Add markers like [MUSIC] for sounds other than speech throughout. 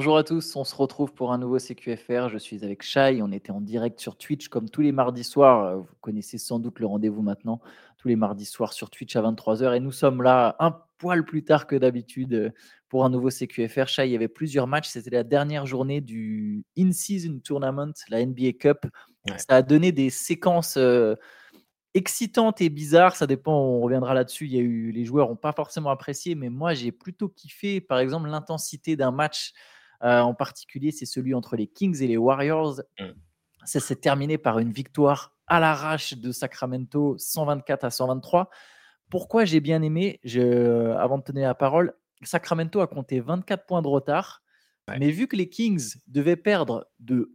Bonjour à tous, on se retrouve pour un nouveau CQFR. Je suis avec Shai, on était en direct sur Twitch comme tous les mardis soirs. Euh, vous connaissez sans doute le rendez-vous maintenant, tous les mardis soirs sur Twitch à 23h. Et nous sommes là un poil plus tard que d'habitude euh, pour un nouveau CQFR. Shai, il y avait plusieurs matchs, c'était la dernière journée du In-Season Tournament, la NBA Cup. Ça a donné des séquences euh, excitantes et bizarres, ça dépend, on reviendra là-dessus. Il y a eu, les joueurs n'ont pas forcément apprécié, mais moi j'ai plutôt kiffé, par exemple, l'intensité d'un match en particulier, c'est celui entre les Kings et les Warriors. Mm. Ça s'est terminé par une victoire à l'arrache de Sacramento, 124 à 123. Pourquoi j'ai bien aimé je, Avant de tenir la parole, Sacramento a compté 24 points de retard. Mais vu que les Kings devaient perdre de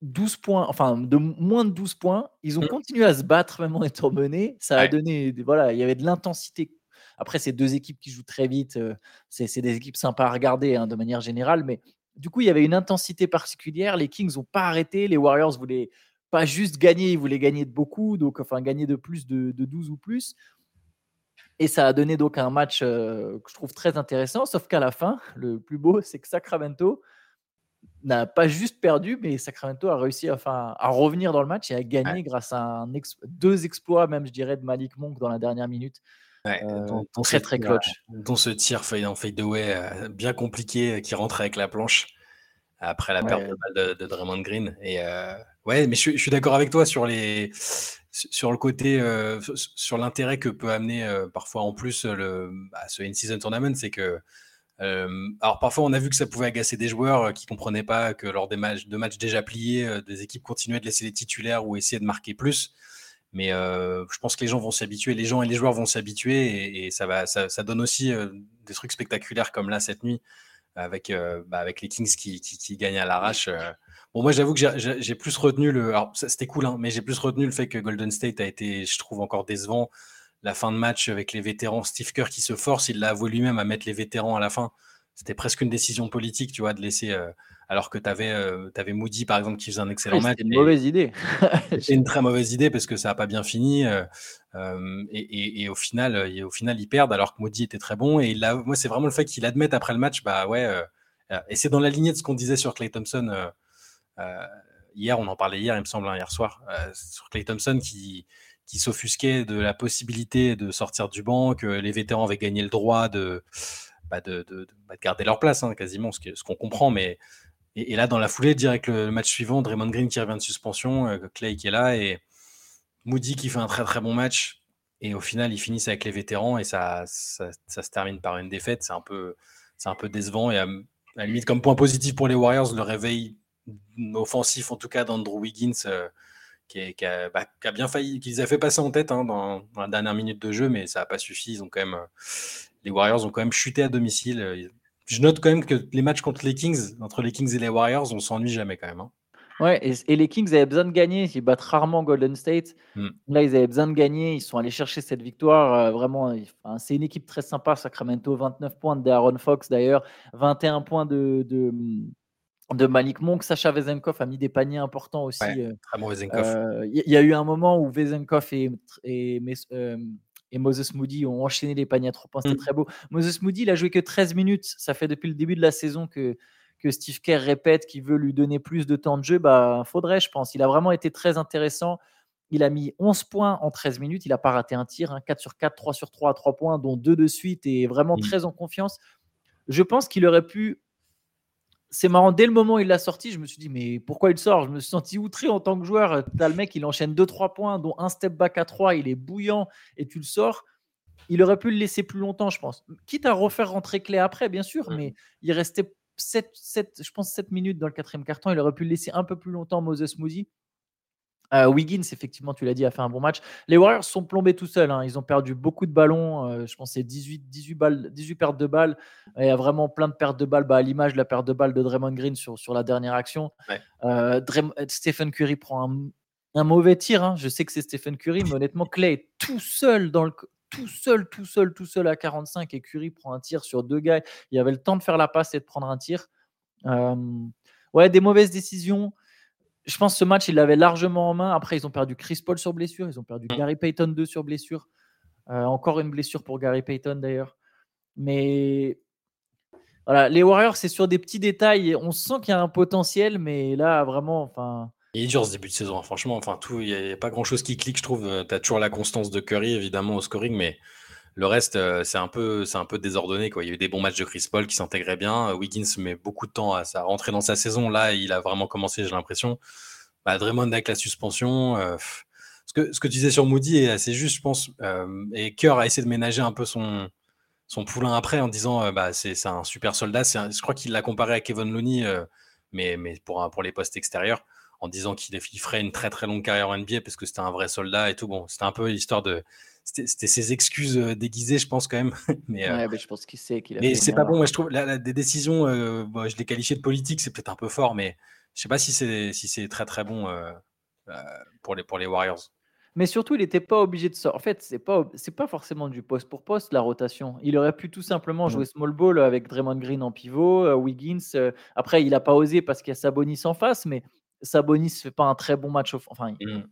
12 points, enfin de moins de 12 points, ils ont mm. continué à se battre même en étant menés. Ça a donné, voilà, il y avait de l'intensité après, c'est deux équipes qui jouent très vite. Euh, c'est des équipes sympas à regarder hein, de manière générale. Mais du coup, il y avait une intensité particulière. Les Kings n'ont pas arrêté. Les Warriors voulaient pas juste gagner, ils voulaient gagner de beaucoup. Donc, enfin, gagner de plus de, 12 ou plus. Et ça a donné donc un match euh, que je trouve très intéressant. Sauf qu'à la fin, [LAUGHS] le plus beau, c'est que Sacramento n'a pas juste perdu, mais Sacramento a réussi enfin, à revenir dans le match et à gagner grâce à deux exploits, même je dirais, de Malik Monk dans la dernière minute. Ouais, euh, très très clutch. Dont ce tir en fade away euh, bien compliqué euh, qui rentre avec la planche après la perte de balle de, Draymond Green. Et ouais, mais je, suis d'accord avec toi sur les sur le côté sur l'intérêt que peut amener parfois en plus le bah, ce in-season tournament, c'est que alors parfois on a vu que ça pouvait agacer des joueurs qui comprenaient pas que lors des matchs de matchs déjà pliés, des équipes continuaient de laisser les titulaires ou essayer de marquer plus. Mais euh, je pense que les gens vont s'habituer, les gens et les joueurs vont s'habituer et, ça, va, ça, donne aussi euh, des trucs spectaculaires comme là cette nuit avec, euh, bah, avec les Kings qui, gagnent à l'arrache. Bon, moi j'avoue que j'ai plus retenu le. Alors c'était cool, hein, mais j'ai plus retenu le fait que Golden State a été, je trouve, encore décevant. La fin de match avec les vétérans, Steve Kerr qui se force, il l'a avoué lui-même à mettre les vétérans à la fin. C'était presque une décision politique, tu vois, de laisser alors que tu avais, euh, Moody, par exemple, qui faisait un excellent match. C'est une mauvaise idée. [LAUGHS] c'est une très mauvaise idée parce que ça n'a pas bien fini. Euh, euh, et, au, final, au final, ils perdent alors que Moody était très bon. Et là, moi, c'est vraiment le fait qu'il admette après le match, bah ouais. et c'est dans la lignée de ce qu'on disait sur Clay Thompson. hier, on en parlait hier, il me semble, hein, hier soir, sur Clay Thompson qui, qui s'offusquait de la possibilité de sortir du banc, que les vétérans avaient gagné le droit de, bah, de, bah, de, garder leur place, hein, quasiment, ce qu'on ce qu'on comprend. Mais et, là, dans la foulée, direct le, match suivant, Draymond Green qui revient de suspension, euh, Clay qui est là et Moody qui fait un très très bon match. Et au final, ils finissent avec les vétérans et ça, se termine par une défaite. C'est un peu, c'est un peu décevant. Et à, la limite, comme point positif pour les Warriors, le réveil offensif, en tout cas d'Andrew Wiggins, euh, qui, bah, qui, a, bien failli, qu'ils a fait passer en tête hein, dans, la dernière minute de jeu, mais ça n'a pas suffi. Quand même, euh, les Warriors ont quand même chuté à domicile je note quand même que les matchs contre les Kings, entre les Kings et les Warriors, on s'ennuie jamais quand même. Hein. Ouais, et, les Kings avaient besoin de gagner. Ils battent rarement Golden State. Hmm. Là, ils avaient besoin de gagner. Ils sont allés chercher cette victoire. Euh, vraiment, c'est une équipe très sympa, Sacramento. 29 points de Aaron Fox d'ailleurs. 21 points de, de, Malik Monk. Sacha Vezenkov a mis des paniers importants aussi. Euh, très bon Vezenkov. Euh, il y, a eu un moment où Vezenkov et, et et Moses Moody ont enchaîné les paniers à trois points. C'était mm. très beau. Moses Moody, il a joué que 13 minutes. Ça fait depuis le début de la saison que, que Steve Kerr répète qu'il veut lui donner plus de temps de jeu. Bah, faudrait, je pense. Il a vraiment été très intéressant. Il a mis 11 points en 13 minutes. Il n'a pas raté un tir. 4 hein. sur 4, 3 sur 3 à 3 points, dont 2 de suite et vraiment mm. très en confiance. Je pense qu'il aurait pu c'est marrant, dès le moment où il l'a sorti, je me suis dit, mais pourquoi il sort? Je me suis senti outré en tant que joueur. T'as le mec, il enchaîne 2-3 points, dont un step back à 3, il est bouillant et tu le sors. Il aurait pu le laisser plus longtemps, je pense. Quitte à refaire rentrer clé après, bien sûr, mais il restait 7, 7, je pense 7 minutes dans le quatrième carton. Il aurait pu le laisser un peu plus longtemps, Moses Moody. Euh, Wiggins, effectivement, tu l'as dit, a fait un bon match. Les Warriors sont plombés tout seuls. Hein. Ils ont perdu beaucoup de ballons. Euh, je pense c'est 18, 18, balles, 18 pertes de balles. il y a vraiment plein de pertes de balles. Bah, à l'image de la perte de balles de Draymond Green sur, sur la dernière action. Euh, Stephen Curry prend un, mauvais tir. Hein. Je sais que c'est Stephen Curry, mais honnêtement, [LAUGHS] Clay est tout seul dans le tout seul, tout seul, tout seul à 45 et Curry prend un tir sur deux gars. Il avait le temps de faire la passe et de prendre un tir. ouais, des mauvaises décisions je pense que ce match, il l'avait largement en main. Après, ils ont perdu Chris Paul sur blessure. Ils ont perdu mm. Gary Payton 2 sur blessure. Euh, encore une blessure pour Gary Payton d'ailleurs. Mais voilà, les Warriors, c'est sur des petits détails. On sent qu'il y a un potentiel, mais là, vraiment, enfin. Il est dur ce début de saison, hein. franchement. Enfin, tout, il n'y a, pas grand chose qui clique, je trouve. Tu as toujours la constance de Curry, évidemment, au scoring, mais le reste, euh, c'est un peu, un peu désordonné. Quoi. Il y a eu des bons matchs de Chris Paul qui s'intégraient bien. Wiggins met beaucoup de temps à, à, rentrer dans sa saison. Là, il a vraiment commencé, j'ai l'impression. Bah, Draymond avec la suspension. Euh, ce, que, ce que tu disais sur Moody est assez juste, je pense. Euh, et Kerr a essayé de ménager un peu son, son poulain après en disant bah, c'est un super soldat. je crois qu'il l'a comparé à Kevin Looney, mais, mais pour, pour les postes extérieurs en disant qu'il ferait une très très longue carrière en NBA parce que c'était un vrai soldat et tout. Bon, c'était un peu l'histoire de. C'était ses excuses euh, déguisées, je pense, quand même. [LAUGHS] mais, euh, je pense qu'il sait qu'il Mais c'est pas bon, moi, je trouve. La, des décisions, euh, je les qualifiées de politiques, c'est peut-être un peu fort, mais je sais pas si c'est si très très bon pour, les, pour les Warriors. Mais surtout, il n'était pas obligé de sortir. En fait, c'est pas c'est pas forcément du poste pour poste la rotation. Il aurait pu tout simplement jouer small ball avec Draymond Green en pivot, Wiggins. après, il n'a pas osé parce qu'il y a Sabonis en face, mais Sabonis fait pas un très bon match. Enfin, mmh.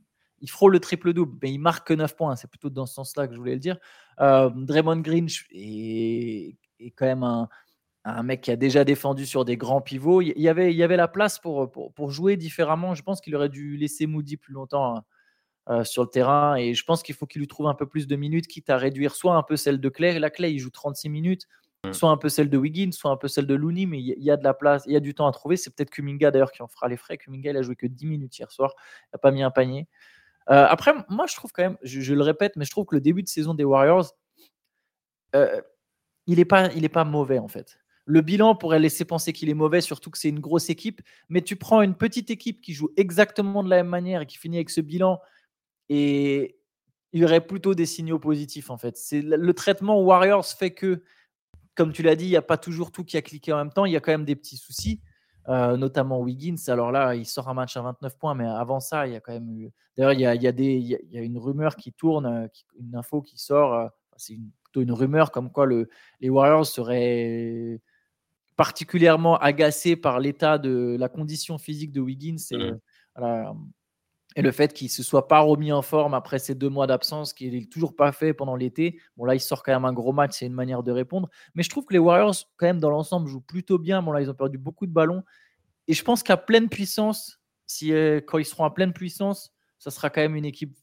Il, frôle le triple-double, mais il marque que 9 points. C'est plutôt dans ce sens-là que je voulais le dire. Euh, Draymond Green est, quand même un, mec qui a déjà défendu sur des grands pivots. Il y avait, il y avait la place pour, pour, jouer différemment. Je pense qu'il aurait dû laisser Moody plus longtemps hein, euh, sur le terrain. Et je pense qu'il faut qu'il lui trouve un peu plus de minutes, quitte à réduire soit un peu celle de Clay. La Clay, il joue 36 minutes. Mm. soit un peu celle de Wiggins, soit un peu celle de Looney, mais il y, a de la place, il y a du temps à trouver. C'est peut-être Kuminga d'ailleurs qui en fera les frais. Kuminga, il a joué que 10 minutes hier soir, il n'a pas mis un panier. Euh, après, moi, je trouve quand même, je, le répète, mais je trouve que le début de saison des Warriors, euh, il n'est pas, pas mauvais en fait. Le bilan pourrait laisser penser qu'il est mauvais, surtout que c'est une grosse équipe. Mais tu prends une petite équipe qui joue exactement de la même manière et qui finit avec ce bilan, et il y aurait plutôt des signaux positifs en fait. C'est le traitement Warriors fait que comme tu l'as dit, il n'y a pas toujours tout qui a cliqué en même temps. Il y a quand même des petits soucis, euh, notamment Wiggins. Alors là, il sort un match à 29 points, mais avant ça, il y a quand même eu. D'ailleurs, il y a, il y a, des, il y a une rumeur qui tourne, euh, une info qui sort. Euh, c'est plutôt une rumeur comme quoi le, les Warriors seraient particulièrement agacés par l'état de la condition physique de Wiggins. Et, mmh. voilà, et le fait qu'il ne se soit pas remis en forme après ces deux mois d'absence, qu'il n'est toujours pas fait pendant l'été. Bon, là, il sort quand même un gros match, c'est une manière de répondre. Mais je trouve que les Warriors, quand même, dans l'ensemble, jouent plutôt bien. Bon, là, ils ont perdu beaucoup de ballons. Et je pense qu'à pleine puissance, si, euh, quand ils seront à pleine puissance, ça sera quand même une équipe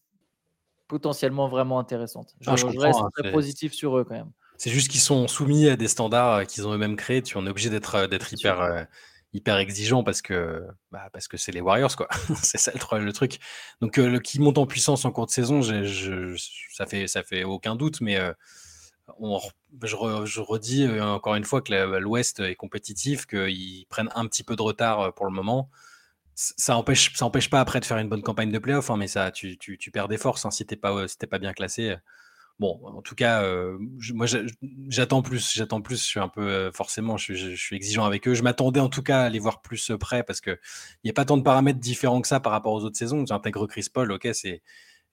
potentiellement vraiment intéressante. Je, ah, reste hein, très positif sur eux quand même. C'est juste qu'ils sont soumis à des standards euh, qu'ils ont eux-mêmes créés. Tu en es obligé d'être euh, hyper hyper exigeant parce que bah, parce que c'est les Warriors quoi. [LAUGHS] c'est ça le, truc. Donc le qui monte en puissance en cours de saison, je, ça fait ça fait aucun doute, mais on, je, redis encore une fois que l'Ouest est compétitif, qu'ils prennent un petit peu de retard pour le moment. Ça empêche, ça empêche pas après de faire une bonne campagne de playoff, hein, mais ça, tu, tu, tu, perds des forces hein, si t'es pas, si pas bien classé. Bon, en tout cas, euh, moi j'attends plus, j'attends plus. Je suis un peu euh, forcément, je, suis exigeant avec eux. Je m'attendais en tout cas à les voir plus euh, près parce que il n'y a pas tant de paramètres différents que ça par rapport aux autres saisons. J'intègre Chris Paul, ok, c'est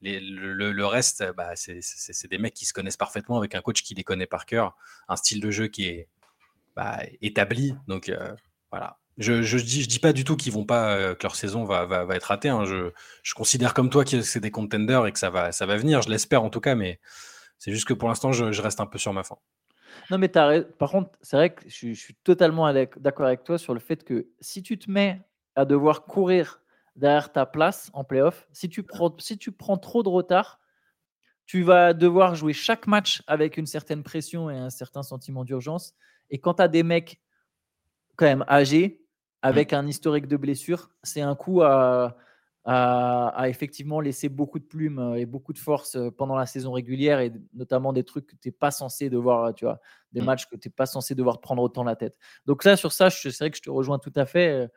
le, reste, bah, c'est des mecs qui se connaissent parfaitement avec un coach qui les connaît par cœur, un style de jeu qui est bah, établi. Donc voilà. Je, je dis, pas du tout qu'ils vont pas, que leur saison va, va, être ratée. Hein. Je, je, considère comme toi que c'est des contenders et que ça va, ça va venir. Je l'espère en tout cas, mais c'est juste que pour l'instant, je, reste un peu sur ma fin. Non, mais par contre, c'est vrai que je, suis totalement d'accord avec toi sur le fait que si tu te mets à devoir courir derrière ta place en playoff, si tu, prends, si tu prends trop de retard, tu vas devoir jouer chaque match avec une certaine pression et un certain sentiment d'urgence. Et quand tu as des mecs quand même âgés, avec mmh. un historique de blessure, c'est un coup à, a, effectivement laissé beaucoup de plumes euh, et beaucoup de force euh, pendant la saison régulière et notamment des trucs que tu n'es pas censé devoir, tu vois, des mmh. matchs que tu n'es pas censé devoir prendre autant la tête. Donc ça, sur ça, c'est vrai que je te rejoins tout à fait.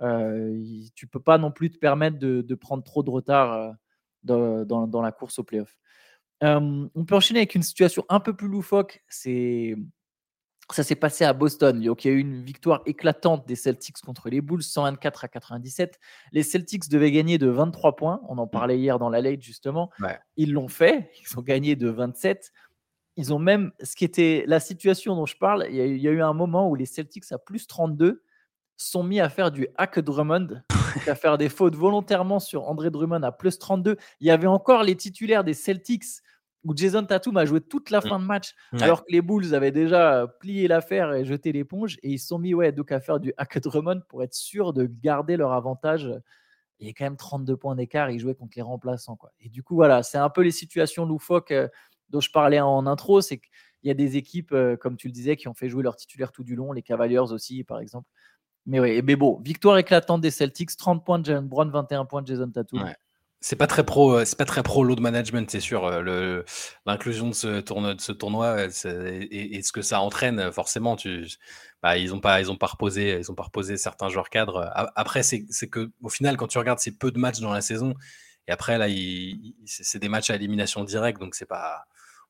Euh, tu peux pas non plus te permettre de, prendre trop de retard dans, dans, la course au playoff. on peut enchaîner avec une situation un peu plus loufoque. C'est ça s'est passé à Boston. Donc, il y a eu une victoire éclatante des Celtics contre les Bulls, 124 à 97. Les Celtics devaient gagner de 23 points. On en mmh. parlait hier dans la late, justement. Ils l'ont fait. Ils ont gagné de 27. Ils ont même, ce qui était la situation dont je parle, il y a, eu un moment où les Celtics à plus 32 sont mis à faire du hack Drummond, à faire des fautes volontairement sur André Drummond à plus 32. Il y avait encore les titulaires des Celtics où Jason Tatum a joué toute la Mmh. fin de match, Ouais. alors que les Bulls avaient déjà plié l'affaire et jeté l'éponge, et ils se sont mis ouais, donc à faire du hack Drummond pour être sûr de garder leur avantage. Il y a quand même 32 points d'écart, ils jouaient contre les remplaçants. Quoi. Et du coup, voilà, c'est un peu les situations loufoques euh, dont je parlais en intro, c'est qu'il y a des équipes, euh, comme tu le disais, qui ont fait jouer leurs titulaires tout du long, les Cavaliers aussi, par exemple. Mais oui, mais bon, victoire éclatante des Celtics, 30 points de Jalen Brown, 21 points de Jason Tatum. Ouais. C'est pas très pro, euh, c'est pas très pro load management, c'est sûr. euh, L'inclusion de ce tournoi, euh, et, ce que ça entraîne, forcément, bah, ils ont pas, ont pas reposé, certains joueurs cadres. Après, c'est que au final, quand tu regardes, c'est peu de matchs dans la saison. Et après, là, c'est des matchs à élimination directe, donc c'est pas.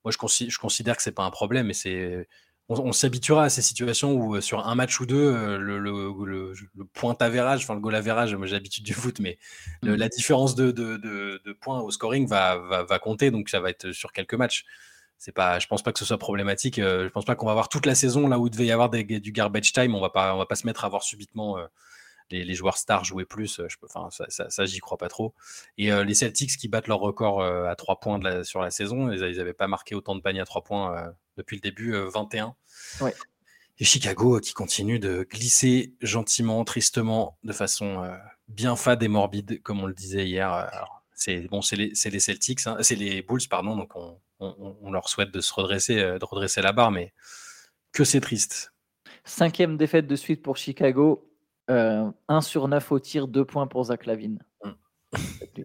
Moi, je, consi- je considère que c'est pas un problème, mais c'est. On, on s'habituera à ces situations où euh, sur un match ou deux, euh, le, le, le, le point avérage, enfin le goal avérage, moi j'ai l'habitude du foot, mais Mm. la différence de, de, de, de points au scoring va, va, va compter, donc ça va être sur quelques matchs. C'est pas, je pense pas que ce soit problématique. euh, je pense pas qu'on va avoir toute la saison là où il devait y avoir des, du garbage time. On va pas, on va pas se mettre à voir subitement les, les joueurs stars jouer plus. euh, Je peux, enfin, ça, ça, ça, j'y crois pas trop. Et euh, les Celtics qui battent leur record euh, à 3 points de la- sur la saison, ils, ils avaient pas marqué autant de paniers à 3 points euh, depuis le début, euh, 21. Ouais. Et Chicago qui continue de glisser gentiment, tristement, de façon bien fade et morbide, comme on le disait hier. C'est bon, c'est les, Celtics, hein, c'est les Bulls, pardon. Donc on, on- on leur souhaite de se redresser, de redresser la barre, mais que c'est triste. Cinquième défaite de suite pour Chicago. Euh, 1 sur 9 au tir, 2 points pour Zach Lavine. Mm. [LAUGHS]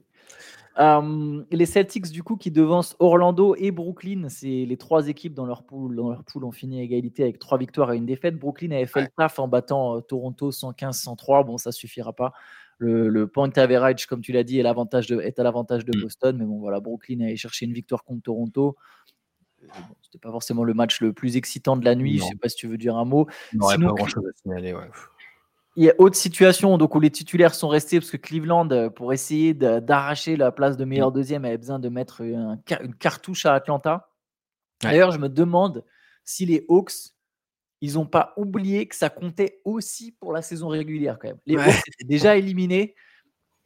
Euh, les Celtics, du coup, qui devancent Orlando et Brooklyn, c'est les trois équipes dans leur pool, dans leur pool ont fini à égalité avec trois victoires et une défaite. Brooklyn avait fait Ouais. le taf en battant euh, Toronto 115-103. Bon, ça suffira pas. Le, le point average, comme tu l'as dit, est, l'avantage de- est à l'avantage de Mm. Boston. Mais bon, voilà, Brooklyn allait chercher une victoire contre Toronto. Euh, bon, C'était pas forcément le match le plus excitant de la nuit. Non. Je sais pas si tu veux dire un mot. Il Sinon, pas grand chose à signaler. Ouais. Il y a autre situation donc où les titulaires sont restés parce que Cleveland, euh, pour essayer d'arracher la place de meilleur deuxième, avait besoin de mettre un une cartouche à Atlanta. Ouais. D'ailleurs, je me demande si les Hawks, ils n'ont pas oublié que ça comptait aussi pour la saison régulière quand même. Les Ouais. Hawks étaient déjà éliminés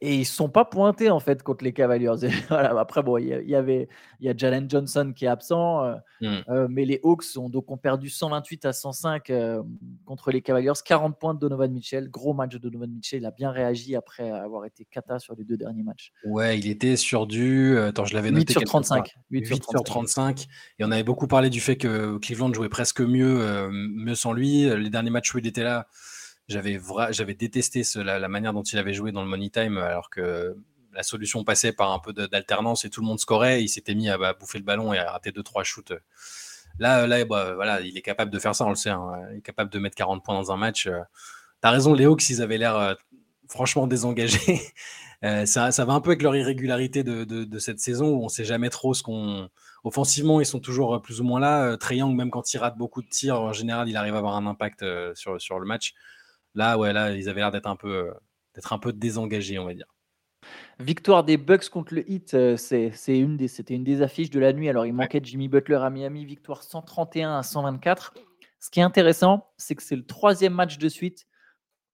et ils ne sont pas pointés en fait contre les Cavaliers. [LAUGHS] Voilà, après, bon, il y, a- il y avait il y a Jalen Johnson qui est absent, euh, Mm. euh, mais les Hawks ont donc ont perdu 128 à 105 euh, contre les Cavaliers. 40 points de Donovan Mitchell. Gros match de Donovan Mitchell. Il a bien réagi après avoir été cata sur les deux derniers matchs. Ouais, il était sur du. Attends, je l'avais 8 noté. sur quelque 35. part. 8 8 sur sur 35. 35. Et on avait beaucoup parlé du fait que Cleveland jouait presque mieux, mieux sans lui. Les derniers matchs où il était là, j'avais j'avais détesté la, manière dont il avait joué dans le Money Time, alors que la solution passait par un peu d'alternance et tout le monde scorait. Il s'était mis à bouffer le ballon et à rater 2-3 shoots. Là, là bah, voilà, il est capable de faire ça, on le sait. hein. Il est capable de mettre 40 points dans un match. Euh, T'as raison, les Hawks, ils avaient l'air euh, franchement désengagés. [LAUGHS] Euh, ça, ça va un peu avec leur irrégularité de, de- cette saison où on sait jamais trop ce qu'on. Offensivement, ils sont toujours plus ou moins là. Young, même quand il rate beaucoup de tirs, en général, il arrive à avoir un impact sur, sur le match. Là, ouais, là, ils avaient l'air d'être un peu, euh, d'être un peu désengagés, on va dire. Victoire des Bucks contre le Heat, euh, c'est c'est une des, c'était une des affiches de la nuit. Alors, il manquait Jimmy Butler à Miami, victoire 131 à 124. Ce qui est intéressant, c'est que c'est le troisième match de suite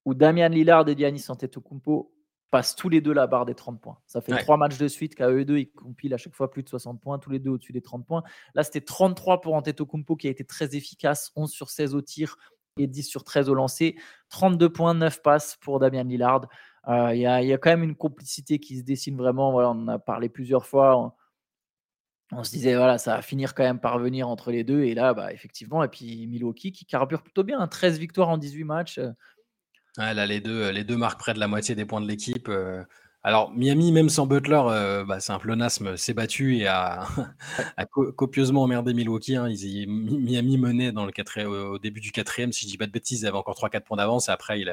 où Damian Lillard et Giannis Antetokounmpo passent tous les deux la barre des 30 points. Ça fait Ouais. trois matchs de suite qu'à eux deux, ils compilent à chaque fois plus de 60 points, tous les deux au-dessus des 30 points. Là, c'était 33 pour Antetokounmpo qui a été très efficace, 11 sur 16 au tir et 10 sur 13 au lancer. 32 points, 9 passes pour Damian Lillard. Euh, Il y, a, quand même une complicité qui se dessine vraiment. On en a parlé plusieurs fois. On, se disait, voilà, ça va finir quand même par venir entre les deux. Et là, bah, effectivement, et puis Milwaukee qui carbure plutôt bien. hein, 13 victoires en 18 matchs. euh, là, les deux, les deux marquent près de la moitié des points de l'équipe. euh. Alors, Miami, même sans Butler, euh, bah, c'est un pléonasme, s'est battu et a, [LAUGHS] a co- copieusement emmerdé Milwaukee. hein. Ils Miami menait dans le quatrième- au début du quatrième, si je dis pas de bêtises, ils avaient encore 3-4 points d'avance. Après, il,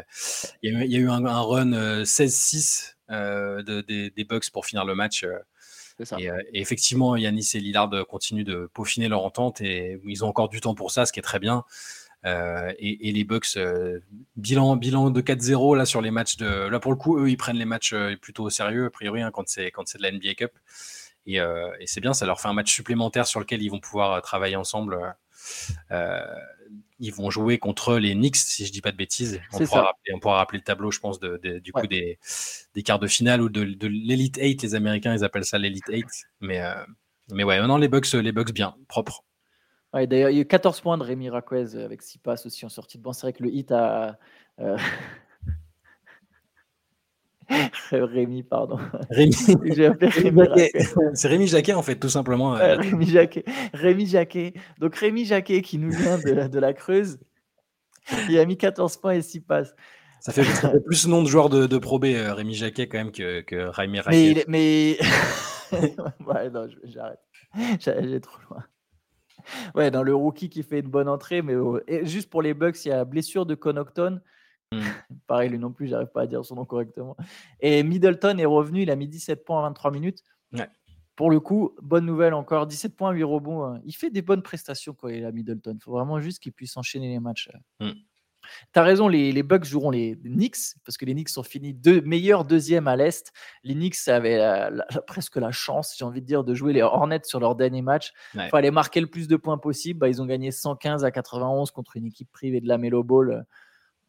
y a eu, il y a eu un, un run euh, 16-6 euh, de- des, des Bucks pour finir le match. euh. Ça. Et, euh, et effectivement, Yanis et Lillard continuent de peaufiner leur entente et ils ont encore du temps pour ça, ce qui est très bien. Euh, et, et les Bucks, euh, bilan, bilan de 4-0 là sur les matchs de. Là pour le coup, eux, ils prennent les matchs euh, plutôt au sérieux, a priori, hein, quand c'est quand c'est de la NBA Cup. Et, euh, et c'est bien, ça leur fait un match supplémentaire sur lequel ils vont pouvoir travailler ensemble. Euh, ils vont jouer contre les Knicks, si je dis pas de bêtises. On pourra, rappeler, on pourra rappeler le tableau, je pense, de, de- du coup des, des quarts de finale ou de, de l'Elite 8. Les Américains, ils appellent ça l'Elite 8. Mais euh, Mais ouais, non, les Bucks, les Bucks bien, propre. Ouais, D'ailleurs, il y a eu 14 points de Rémi Raquez avec 6 passes aussi en sortie de banc. C'est vrai que le hit a. Euh... [LAUGHS] Rémi, pardon. Rémi. [LAUGHS] Rémi C'est Rémi Jacquet, en fait, tout simplement. Euh, Rémi Jacquet. Rémi Jacquet. Donc, Rémi Jacquet, qui nous vient de, de la Creuse, il a mis 14 points et 6 passes. Ça fait, plus nom de joueur de, de Pro B, euh, Rémi Jacquet, quand même, que, que Rémi Raquet. Mais. mais... [LAUGHS] ouais, non, j'arrête. J'ai trop loin. [LAUGHS] Ouais, dans le rookie qui fait une bonne entrée, mais juste pour les Bucks, il y a blessure de Connaughton. Mmh. Pareil, lui non plus, j'arrive pas à dire son nom correctement. Et Middleton est revenu, il a mis 17 points en 23 minutes. Pour le coup, bonne nouvelle encore, 17 points, 8 rebonds. Hein. Il fait des bonnes prestations quand il est à Middleton. Il faut vraiment juste qu'il puisse enchaîner les matchs. Mmh. Tu as raison, les, les, Bucks joueront les Knicks, parce que les Knicks sont finis deux, meilleurs deuxième à l'Est. Les Knicks avaient presque la chance, j'ai envie de dire, de jouer les Hornets sur leur dernier match. Il fallait marquer le plus de points possible. Bah, ils ont gagné 115 à 91 contre une équipe privée de la Melo Ball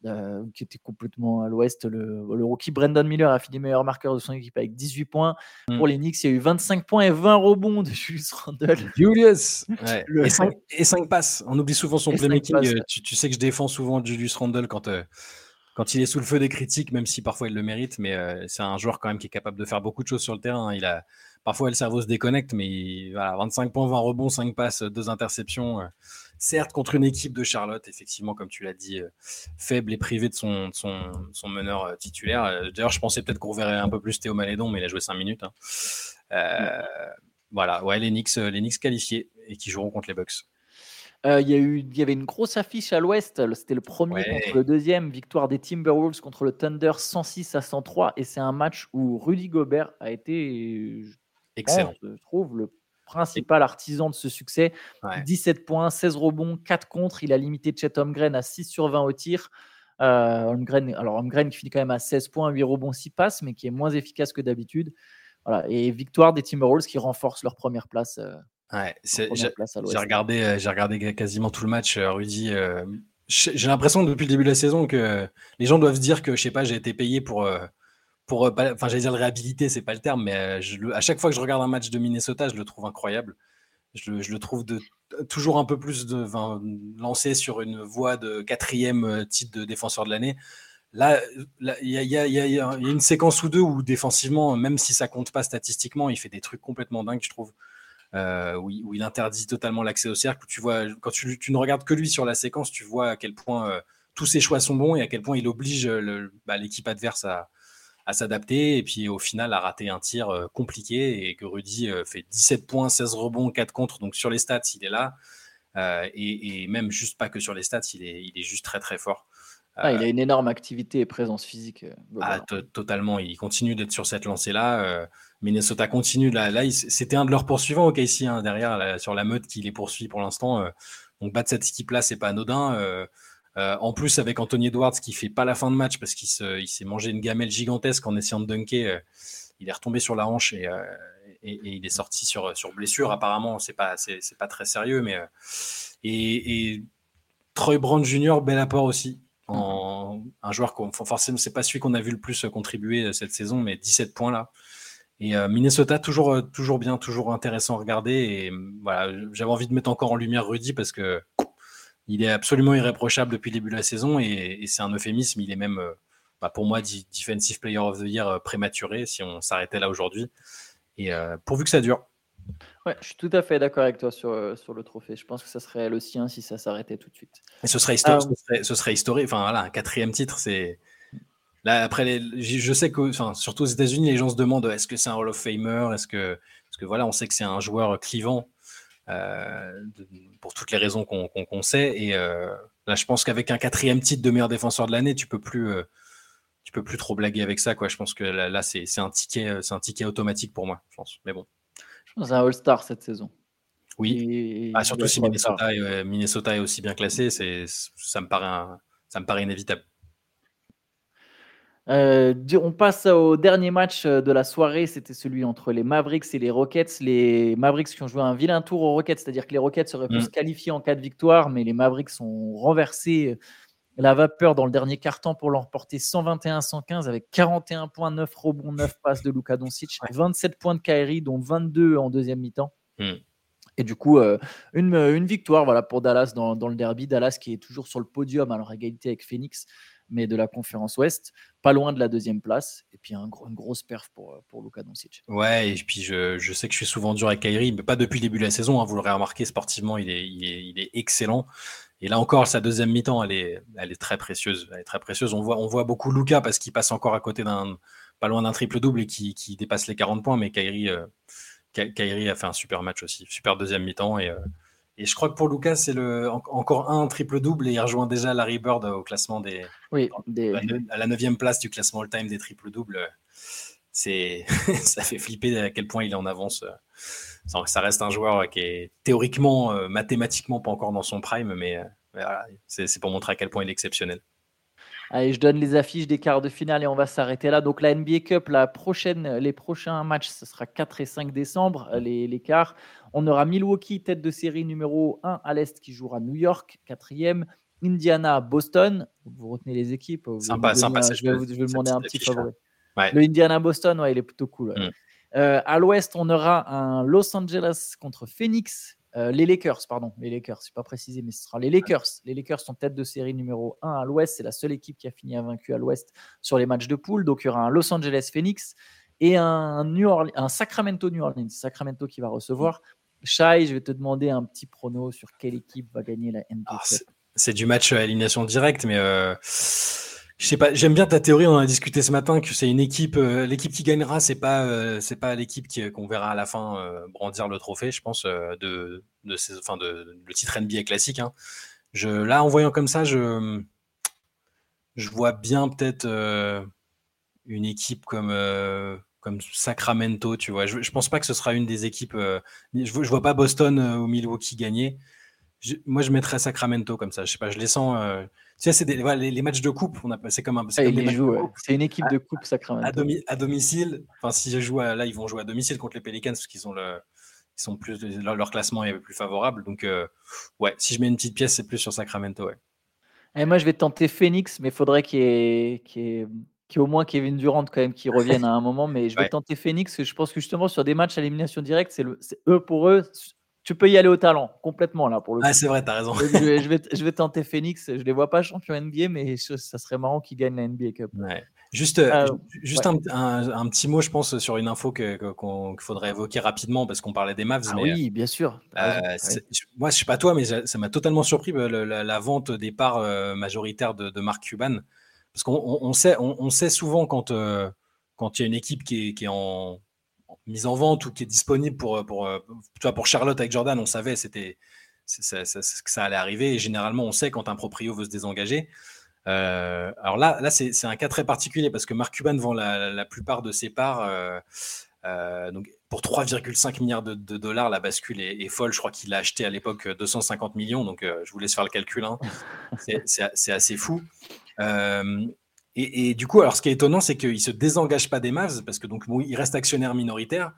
euh, qui était complètement à l'ouest. Le, rookie Brandon Miller a fini meilleur marqueur de son équipe avec 18 points. Mm. Pour les Knicks, il y a eu 25 points et 20 rebonds de Julius Randle. Julius et, 5, passes. On oublie souvent son playmaking. Euh, tu, sais que je défends souvent Julius Randle quand, euh, quand il est sous le feu des critiques, même si parfois il le mérite. Mais c'est un joueur quand même qui est capable de faire beaucoup de choses sur le terrain. Il a, parfois le cerveau se déconnecte, mais voilà, 25 points, 20 rebonds, 5 passes, 2 interceptions certes contre une équipe de Charlotte, effectivement, comme tu l'as dit, euh, faible et privé de son, son, son meneur euh, titulaire. Euh, d'ailleurs, je pensais peut-être qu'on verrait un peu plus Théo Malédon, mais il a joué 5 minutes. Hein. Voilà, ouais, les Knicks, les Knicks qualifiés et qui joueront contre les Bucks. Il y, a eu, il y avait une grosse affiche à l'ouest. C'était le premier contre le deuxième. Victoire des Timberwolves contre le Thunder 106 à 103. Et c'est un match où Rudy Gobert a été, excellent. je trouve, le principal artisan de ce succès. 17 points, 16 rebonds, 4 contre. Il a limité Chet Holmgren à 6 sur 20 au tir. Euh, Holmgren, alors Holmgren qui finit quand même à 16 points, 8 rebonds, 6 passes, mais qui est moins efficace que d'habitude. Voilà. Et victoire des Timberwolves qui renforcent leur première place. Euh, ouais, j'ai regardé, euh, j'ai regardé quasiment tout le match, euh, Rudy. j'ai l'impression depuis le début de la saison que les gens doivent se dire que je sais pas, j'ai été payé pour pour, euh, enfin, j'allais dire le réhabiliter, c'est pas le terme, mais euh, je, à chaque fois que je regarde un match de Minnesota, je le trouve incroyable. Je, le trouve de, toujours un peu plus de, lancé sur une voie de quatrième euh, titre de défenseur de l'année. Là, il y, a une séquence ou deux où défensivement, même si ça compte pas statistiquement, il fait des trucs complètement dingues, je trouve. Euh, où, il, interdit totalement l'accès au cercle. Tu vois, quand tu, tu, ne regardes que lui sur la séquence, tu vois à quel point tous ses choix sont bons et à quel point il oblige bah, l'équipe adverse à, à s'adapter et puis au final à rater un tir euh, compliqué et que Rudy euh, fait 17 points, 16 rebonds, 4 contre. Donc sur les stats, il est là. Euh, et, même juste pas que sur les stats, il est, il est juste très très fort. Ah, il a une énorme activité et présence physique. Ah, totalement. Il continue d'être sur cette lancée-là. Minnesota continue. Là, là c'était un de leurs poursuivants au KC hein, derrière sur la meute qui les poursuit pour l'instant. donc battre cette équipe-là, c'est pas anodin. Euh, en plus, avec Anthony Edwards qui fait pas la fin de match parce qu'il s'est mangé une gamelle gigantesque en essayant de dunker, euh, il est retombé sur la hanche et, euh, il est sorti sur, sur blessure. Apparemment, c'est pas, c'est pas très sérieux, mais et, Troy Brown Jr. bel apport aussi. En, un joueur qu'on forcément c'est pas celui qu'on a vu le plus contribuer cette saison, mais 17 points là. Et Minnesota toujours toujours bien, toujours intéressant à regarder. Et voilà, j'avais envie de mettre encore en lumière Rudy parce que il est absolument irréprochable depuis le début de la saison et, c'est un euphémisme. Il est même, euh, bah, pour moi, Defensive Player of the Year euh, prématuré si on s'arrêtait là aujourd'hui. Et euh, pourvu que ça dure. Ouais, je suis tout à fait d'accord avec toi sur, sur le trophée. Je pense que ça serait le sien si ça s'arrêtait tout de suite. Et ce serait, historique. ce, serait, historique. Enfin, voilà, un quatrième titre, c'est. Là, après, les, je sais que, enfin, surtout aux États-Unis, les gens se demandent est-ce que c'est un Hall of Famer? Est-ce que, parce que voilà, on sait que c'est un joueur clivant euh, pour toutes les raisons qu'on sait. Et euh, là, je pense qu'avec un quatrième titre de meilleur défenseur de l'année, tu peux plus euh, tu peux plus trop blaguer avec ça. Quoi. Je pense que là, c'est un ticket, c'est un ticket automatique pour moi. Je pense. Mais bon. Je pense un All-Star cette saison. Oui. Ah, surtout si Minnesota est, Minnesota est, aussi bien classé, c'est ça me paraît ça me paraît inévitable. Euh, on passe au dernier match euh, de la soirée, c'était celui entre les Mavericks et les Rockets. Les Mavericks qui ont joué un vilain tour aux Rockets, c'est-à-dire que les Rockets auraient pu mm. se qualifier en cas de victoire, mais les Mavericks ont renversé euh, la vapeur dans le dernier quart-temps pour l'emporter 121-115 avec 41 points, 9 rebonds, 9 passes de Luka Doncic, 27 points de Kyrie, dont 22 en deuxième mi-temps. Hmm. Et du coup, une, une, victoire voilà, pour Dallas dans, dans, le derby. Dallas qui est toujours sur le podium, alors égalité avec Phoenix, mais de la conférence Ouest, pas loin de la deuxième place. Et puis une grosse perf pour, pour Luka Doncic. Ouais, et puis je, sais que je suis souvent dur avec Kyrie, mais pas depuis le début de la saison. Hein, vous l'aurez remarqué, sportivement, il est, excellent. Et là encore, sa deuxième mi-temps, elle est, très précieuse. Très précieuse. On voit, beaucoup Luca parce qu'il passe encore à côté d'un, pas loin d'un triple-double et qui, dépasse les 40 points. Mais Kyrie, euh, Kyrie a fait un super match aussi. Super deuxième mi-temps. Euh, et je crois que pour Lucas, c'est le, encore un triple-double et il rejoint déjà Larry Bird au classement des. Oui, à la neuvième place du classement all-time des triple-doubles. C'est, [LAUGHS] ça fait flipper à quel point il est en avance. Euh, ça reste un joueur qui est théoriquement, euh, mathématiquement pas encore dans son prime, mais euh, c'est pour montrer à quel point il est exceptionnel. Allez, je donne les affiches des quarts de finale et on va s'arrêter là. Donc la NBA Cup, la prochaine, les prochains matchs, ce sera 4 et 5 décembre, les, les quarts. On aura Milwaukee, tête de série numéro 1 à l'Est, qui jouera New York, quatrième. Indiana, Boston. Vous retenez les équipes. sympa, sympa. je vais vous, demander un petit favori. Le Indiana Boston, ouais, il est plutôt cool. Mm. Euh, à l'ouest, on aura un Los Angeles contre Phoenix. Euh, les Lakers, pardon, les Lakers, je pas précisé, mais ce sera les Lakers. Les Lakers sont tête de série numéro 1 à l'ouest. C'est la seule équipe qui a fini invaincu à l'ouest sur les matchs de poule. Donc il y aura un Los Angeles Phoenix et un, New Orleans, un Sacramento New Orleans. Sacramento qui va recevoir. Shai, je vais te demander un petit prono sur quelle équipe va gagner la NBA. Ah, c'est du match à élimination directe, mais euh, je sais pas, j'aime bien ta théorie. On a discuté ce matin que c'est une équipe, euh, l'équipe qui gagnera, c'est pas, euh, pas l'équipe qu'on verra à la fin euh, brandir le trophée. Je pense de, de, de, le titre NBA classique. Hein. Là, en voyant comme ça, je, je vois bien peut-être une équipe comme, comme Sacramento. Tu vois, je, je pense pas que ce sera une des équipes. je, je vois pas Boston ou Milwaukee gagner. moi, je mettrais Sacramento comme ça. Je sais pas, je les sens tu sais, c'est les, matchs de coupe, on c'est comme un. C'est une équipe de coupe Sacramento. À, à, domicile, enfin, si je joue là, ils vont jouer à domicile contre les Pelicans parce qu'ils ont le, ils sont plus, leur, classement est plus favorable. Donc, euh, ouais, si je mets une petite pièce, c'est plus sur Sacramento, ouais. Et moi, je vais tenter Phoenix, mais il faudrait qu'il y ait, qu qu au moins Kevin Durant quand même qui revienne à un moment. Mais je vais tenter Phoenix, parce que je pense que justement sur des matchs à élimination directe, c'est eux pour eux, tu peux y aller au talent, complètement là pour le Ah, c'est vrai, tu as raison. [LAUGHS] je, vais, je, vais, tenter Phoenix. Je ne les vois pas champion NBA, mais ça serait marrant qu'ils gagnent la NBA Cup. Juste, euh, juste un, un, petit mot, je pense, sur une info qu'il faudrait évoquer rapidement parce qu'on parlait des Mavs. Ah oui, bien sûr. Euh, moi, je sais pas toi, mais ça m'a totalement surpris la, vente des parts euh, majoritaires de, de, Mark Cuban. Parce qu'on on sait, on, sait souvent quand quand il y a une équipe qui est, qui est en, mise en vente ou qui est disponible pour, pour, pour Charlotte avec Jordan, on savait c'était que ça allait arriver. Et généralement, on sait quand un proprio veut se désengager. Euh, alors là, là c'est un cas très particulier parce que Mark Cuban vend la, plupart de ses parts. Euh, euh, pour 3,5 milliards de, dollars, la bascule est, folle. Je crois qu'il a acheté à l'époque 250 millions. Donc je vous laisse faire le calcul. Hein. C'est assez fou. Et, du coup, alors ce qui est étonnant, c'est qu'il ne se désengage pas des Mavs, parce que donc il reste actionnaire minoritaire.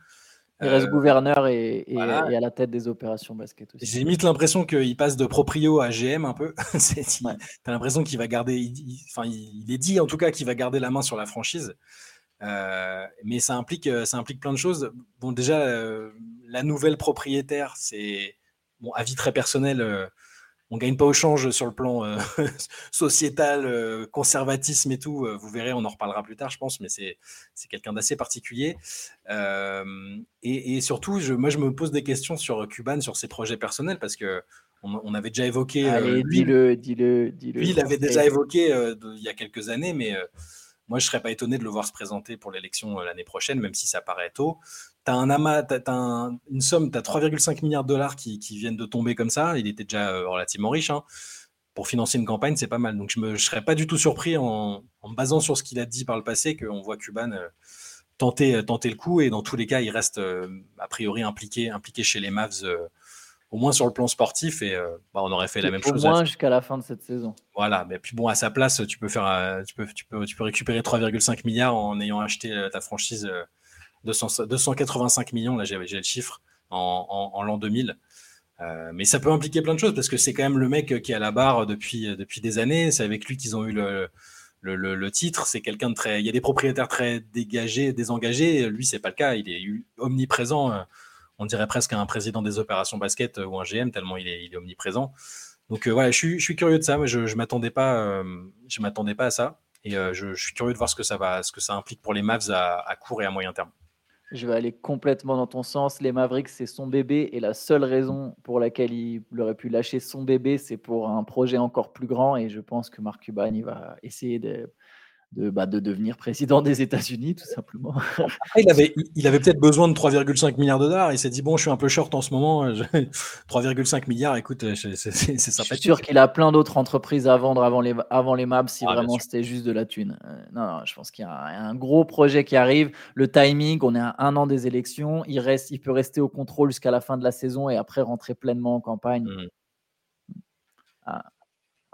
Il reste euh, gouverneur et, à la tête des opérations basket aussi. J'ai limite l'impression qu'il passe de proprio à GM un peu. [LAUGHS] Tu as l'impression qu'il va garder, enfin, il, est dit en tout cas qu'il va garder la main sur la franchise. Euh, mais ça implique, ça implique plein de choses. Bon, déjà, euh, la nouvelle propriétaire, c'est, bon, avis très personnel, on gagne pas au change sur le plan euh, [LAUGHS] sociétal, euh, conservatisme et tout. Euh, vous verrez, on en reparlera plus tard, je pense, mais c'est quelqu'un d'assez particulier. Et, surtout, je, moi, je me pose des questions sur Cuban, sur ses projets personnels, parce que on, avait déjà évoqué. Allez, dis-le, dis-le, dis-le. Lui, il avait déjà évoqué il y a quelques années, mais moi, je ne serais pas étonné de le voir se présenter pour l'élection l'année prochaine, même si ça paraît tôt tu as un amas, une somme, tu as 3,5 milliards de dollars qui, viennent de tomber comme ça. Il était déjà euh, relativement riche. Hein. Pour financer une campagne, c'est pas mal. Donc je ne serais pas du tout surpris en, me basant sur ce qu'il a dit par le passé qu'on voit Cuban euh, tenter, euh, tenter le coup. Et dans tous les cas, il reste a priori impliqué, impliqué chez les Mavs. au moins sur le plan sportif, et bah, on aurait fait la même chose. Au moins jusqu'à la fin de cette saison. Voilà, mais puis bon, à sa place, tu peux, faire, tu peux, tu peux, tu peux récupérer 3,5 milliards en ayant acheté ta franchise 285 millions, là j'ai le chiffre, en, l'an 2000. Euh, mais ça peut impliquer plein de choses parce que c'est quand même le mec qui est à la barre depuis, des années. C'est avec lui qu'ils ont eu le, titre. C'est quelqu'un de très. Il y a des propriétaires très dégagés, désengagés. Lui, c'est pas le cas. Il est omniprésent euh, on dirait presque un président des opérations basket ou un GM tellement il est, omniprésent. Donc voilà, je suis, je curieux de ça. je ne m'attendais pas, je m'attendais pas à ça. Et je, je, suis curieux de voir ce que ça, va, ce que ça implique pour les Mavs à court et à moyen terme. Je vais aller complètement dans ton sens. Les Mavericks, c'est son bébé. Et la seule raison pour laquelle il aurait pu lâcher son bébé, c'est pour un projet encore plus grand. Et je pense que Mark Cuban, il va essayer de, de, bah, de devenir président des États-Unis, tout simplement. [LAUGHS] il avait, il avait peut-être besoin de 3,5 milliards de dollars. Il s'est dit bon, je suis un peu short en ce moment. 3,5 [LAUGHS] milliards, écoute, c'est sympathique. Je suis sûr qu'il a plein d'autres entreprises à vendre avant les, avant les maps si ah, vraiment c'était juste de la thune. Euh, non, non, je pense qu'il y a un, gros projet qui arrive. Le timing, on est à un an des élections. Il, reste, il peut rester au contrôle jusqu'à la fin de la saison et après rentrer pleinement en campagne. Mmh. Ah,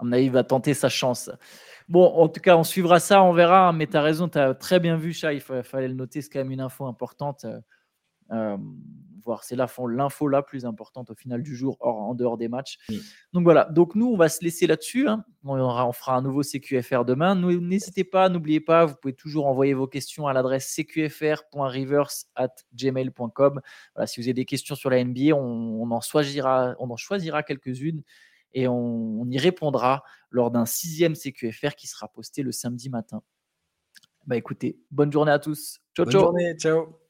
mon avis, va tenter sa chance. Bon, en tout cas, on suivra ça, on verra. Hein, mais tu as raison, tu as très bien vu, ça. Il fallait le noter. C'est quand même une info importante. Euh, euh, voir, c'est l'info la plus importante au final du jour, hors, en dehors des matchs. Donc voilà. Donc nous, on va se laisser là-dessus. Hein. On, fera un nouveau CQFR demain. N'hésitez pas, n'oubliez pas, vous pouvez toujours envoyer vos questions à l'adresse cqfr.reverse@gmail.com. Voilà, si vous avez des questions sur la NBA, on, en choisira, on en choisira quelques-unes et on, y répondra lors d'un sixième CQFR qui sera posté le samedi matin. Bah écoutez, bonne journée à tous. Ciao, bonne Journée, ciao.